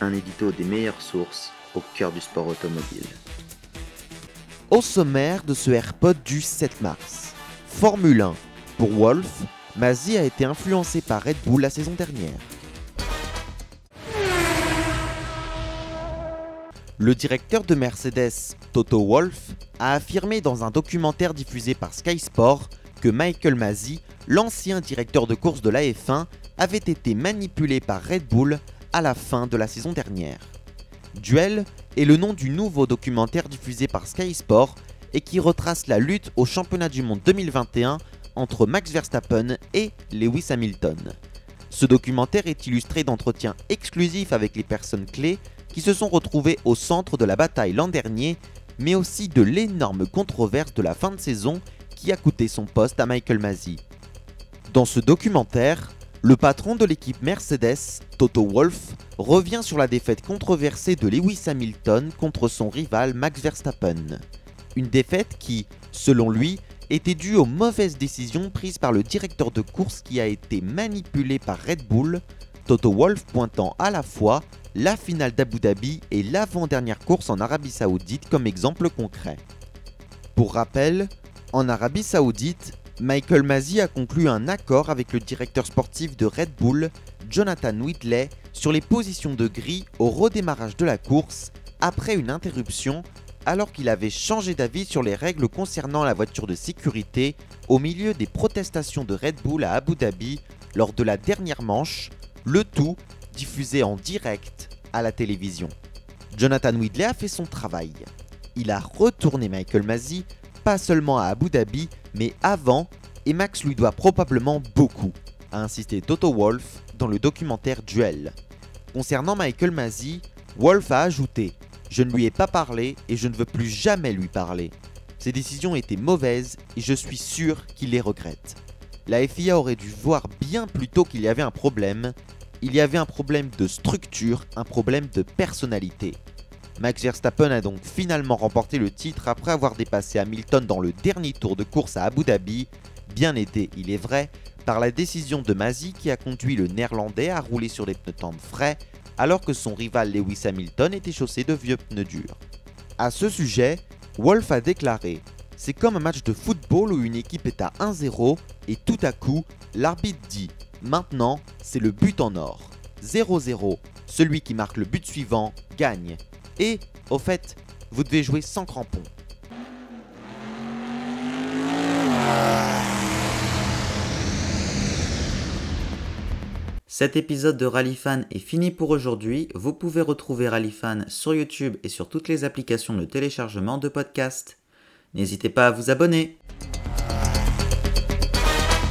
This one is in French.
Un édito des meilleures sources au cœur du sport automobile. Au sommaire de ce AirPod du 7 mars. Formule 1. Pour Wolf, Mazzi a été influencé par Red Bull la saison dernière. Le directeur de Mercedes, Toto Wolff, a affirmé dans un documentaire diffusé par Sky Sport que Michael Mazzi, l'ancien directeur de course de la F1, avait été manipulé par Red Bull à la fin de la saison dernière. Duel est le nom du nouveau documentaire diffusé par Sky Sport et qui retrace la lutte au championnat du monde 2021 entre Max Verstappen et Lewis Hamilton. Ce documentaire est illustré d'entretiens exclusifs avec les personnes clés qui se sont retrouvées au centre de la bataille l'an dernier, mais aussi de l'énorme controverse de la fin de saison qui a coûté son poste à Michael Masi. Dans ce documentaire, le patron de l'équipe Mercedes, Toto Wolff, revient sur la défaite controversée de Lewis Hamilton contre son rival Max Verstappen. Une défaite qui, selon lui, était due aux mauvaises décisions prises par le directeur de course qui a été manipulé par Red Bull, Toto Wolff pointant à la fois la finale d'Abu Dhabi et l'avant-dernière course en Arabie Saoudite comme exemple concret. Pour rappel, en Arabie Saoudite, Michael Masi a conclu un accord avec le directeur sportif de Red Bull, Jonathan Whitley, sur les positions de grille au redémarrage de la course après une interruption alors qu'il avait changé d'avis sur les règles concernant la voiture de sécurité au milieu des protestations de Red Bull à Abu Dhabi lors de la dernière manche, le tout diffusé en direct à la télévision. Jonathan Whitley a fait son travail. Il a retourné Michael Masi, pas seulement à Abu Dhabi, mais avant, et Max lui doit probablement beaucoup, a insisté Toto Wolff dans le documentaire Duel. Concernant Michael Masi, Wolff a ajouté je ne lui ai pas parlé et je ne veux plus jamais lui parler. Ses décisions étaient mauvaises et je suis sûr qu'il les regrette. La FIA aurait dû voir bien plus tôt qu'il y avait un problème. Il y avait un problème de structure, un problème de personnalité. Max Verstappen a donc finalement remporté le titre après avoir dépassé Hamilton dans le dernier tour de course à Abu Dhabi, bien aidé, il est vrai, par la décision de Masi qui a conduit le néerlandais à rouler sur des pneus tendres frais alors que son rival Lewis Hamilton était chaussé de vieux pneus durs. A ce sujet, Wolf a déclaré C'est comme un match de football où une équipe est à 1-0 et tout à coup, l'arbitre dit Maintenant, c'est le but en or. 0-0. Celui qui marque le but suivant gagne. Et, au fait, vous devez jouer sans crampons. Cet épisode de Rallyfan est fini pour aujourd'hui. Vous pouvez retrouver Rallyfan sur YouTube et sur toutes les applications de téléchargement de podcasts. N'hésitez pas à vous abonner.